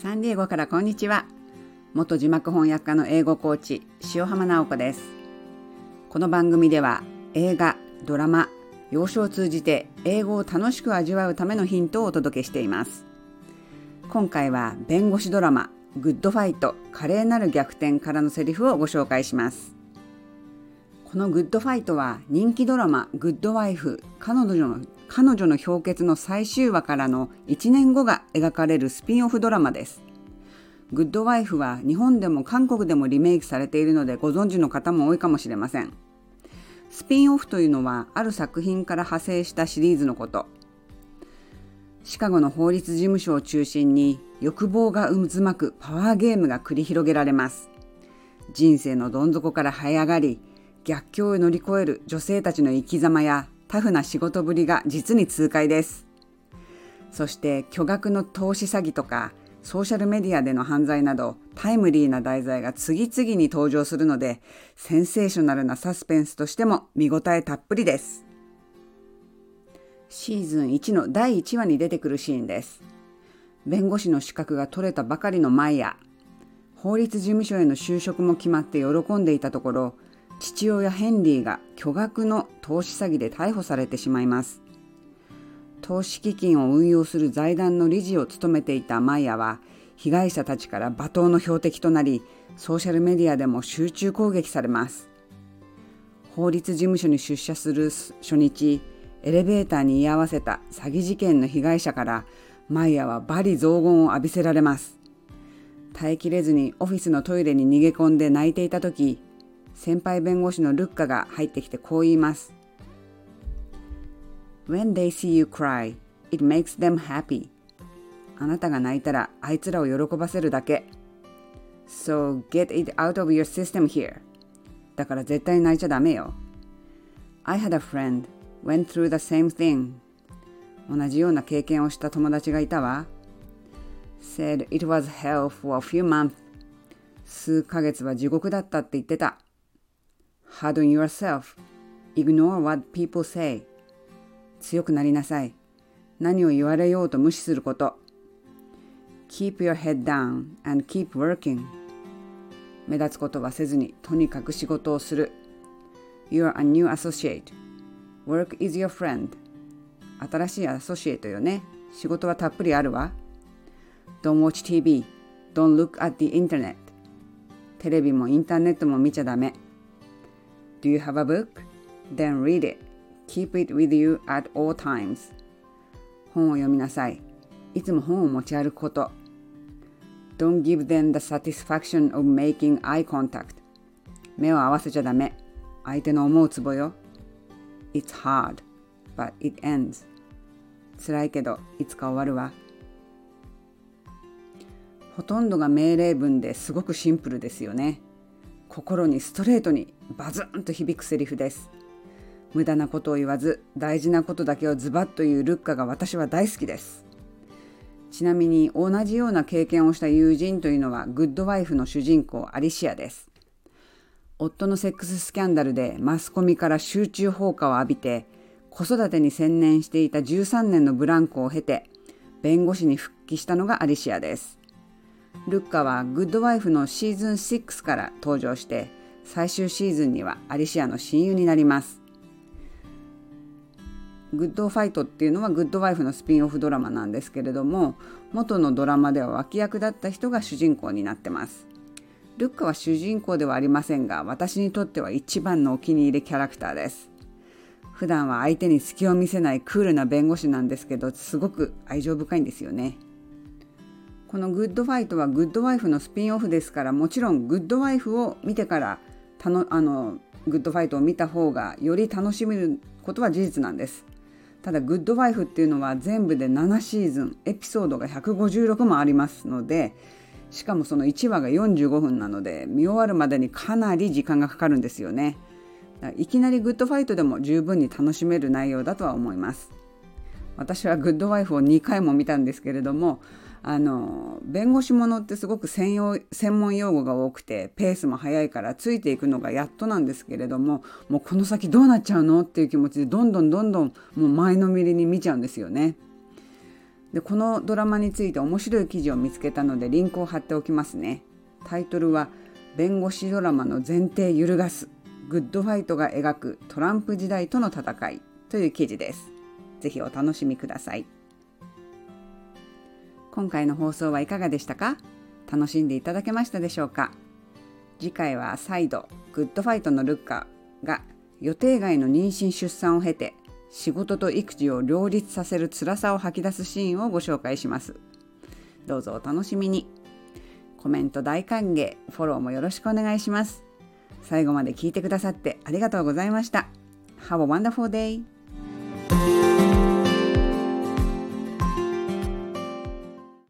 サンディエゴからこんにちは。元字幕翻訳家の英語コーチ塩浜直子です。この番組では映画ドラマ洋書を通じて英語を楽しく味わうためのヒントをお届けしています。今回は弁護士ドラマグッドファイト華麗なる逆転からのセリフをご紹介します。このグッドファイトは人気ドラマグッドワイフ彼女の彼女の氷結の最終話からの1年後が描かれるスピンオフドラマです。グッドワイフは日本でも韓国でもリメイクされているのでご存知の方も多いかもしれません。スピンオフというのはある作品から派生したシリーズのこと。シカゴの法律事務所を中心に欲望が渦巻くパワーゲームが繰り広げられます。人生のどん底から這い上がり、逆境を乗り越える女性たちの生き様やタフな仕事ぶりが実に痛快です。そして巨額の投資詐欺とかソーシャルメディアでの犯罪などタイムリーな題材が次々に登場するのでセンセーショナルなサスペンスとしても見応えたっぷりです。シーズン1の第1話に出てくるシーンです。弁護士の資格が取れたばかりのマイヤ法律事務所への就職も決まって喜んでいたところ父親ヘンリーが巨額の投資詐欺で逮捕されてしまいます。投資基金を運用する財団の理事を務めていたマイヤは被害者たちから罵倒の標的となりソーシャルメディアでも集中攻撃されます法律事務所に出社する初日エレベーターに居合わせた詐欺事件の被害者からマイヤは罵詈雑言を浴びせられます耐えきれずにオフィスのトイレに逃げ込んで泣いていた時先輩弁護士のルッカが入ってきてこう言います。When they see you cry, it makes them happy. あなたが泣いたらあいつらを喜ばせるだけ。So get it out of your system here. だから絶対泣いちゃダメよ。I had a friend went through the same thing. 同じような経験をした友達がいたわ。said it was hell for a few months. 数ヶ月は地獄だったって言ってた。Harden yourself. Ignore what people say. 強くなりなさい。何を言われようと無視すること。Keep your head down and keep working. 目立つことはせずにとにかく仕事をする。You're a new associate. Work is your friend. 新しいアソシエイトよね。仕事はたっぷりあるわ。Don't watch TV. Don't look at the internet. テレビもインターネットも見ちゃダメ。Do you have a book? Then read it. Keep it with you at all times. 本を読みなさい。いつも本を持ち歩くこと。Don't give them the satisfaction of making eye contact. 目を合わせちゃダメ。相手の思うつぼよ。It's hard, but it ends. 辛いけど、いつか終わるわ。ほとんどが命令文ですごくシンプルですよね。心にストレートにバズンと響くセリフです。無駄なことを言わず大事なことだけをズバッと言うルッカが私は大好きです。ちなみに同じような経験をした友人というのはグッドワイフの主人公アリシアです。夫のセックススキャンダルでマスコミから集中砲火を浴びて子育てに専念していた13年のブランクを経て弁護士に復帰したのがアリシアです。ルッカはグッドワイフのシーズン6から登場して最終シーズンにはアリシアの親友になります。グッドファイトっていうのはグッドワイフのスピンオフドラマなんですけれども元のドラマでは脇役だった人が主人公になってます。ルッカは主人公ではありませんが私にとっては一番のお気に入りキャラクターです。普段は相手に隙を見せないクールな弁護士なんですけどすごく愛情深いんですよね。このグッドファイトはグッドワイフのスピンオフですからもちろんグッドワイフを見てからたのあのグッドファイトを見た方がより楽しめることは事実なんです。ただグッドワイフっていうのは全部で7シーズンエピソードが156もありますのでしかもその1話が45分なので見終わるまでにかなり時間がかかるんですよね。いきなりグッドファイトでも十分に楽しめる内容だとは思います。私はグッドワイフを2回も見たんですけれどもあの弁護士ものってすごく専用専門用語が多くてペースも速いからついていくのがやっとなんですけれどももうこの先どうなっちゃうのっていう気持ちでどんどんどんどんもう前のめりに見ちゃうんですよね。でこのドラマについて面白い記事を見つけたのでリンクを貼っておきますね。タイトルは弁護士ドラマの前提揺るがすグッドファイトが描くトランプ時代との戦いという記事です。ぜひお楽しみください。今回の放送はいかがでしたか？楽しんでいただけましたでしょうか？次回は再度グッドファイトのルッカが予定外の妊娠出産を経て仕事と育児を両立させる辛さを吐き出すシーンをご紹介します。どうぞお楽しみに。コメント大歓迎フォローもよろしくお願いします。最後まで聞いてくださってありがとうございました。Have a wonderful day!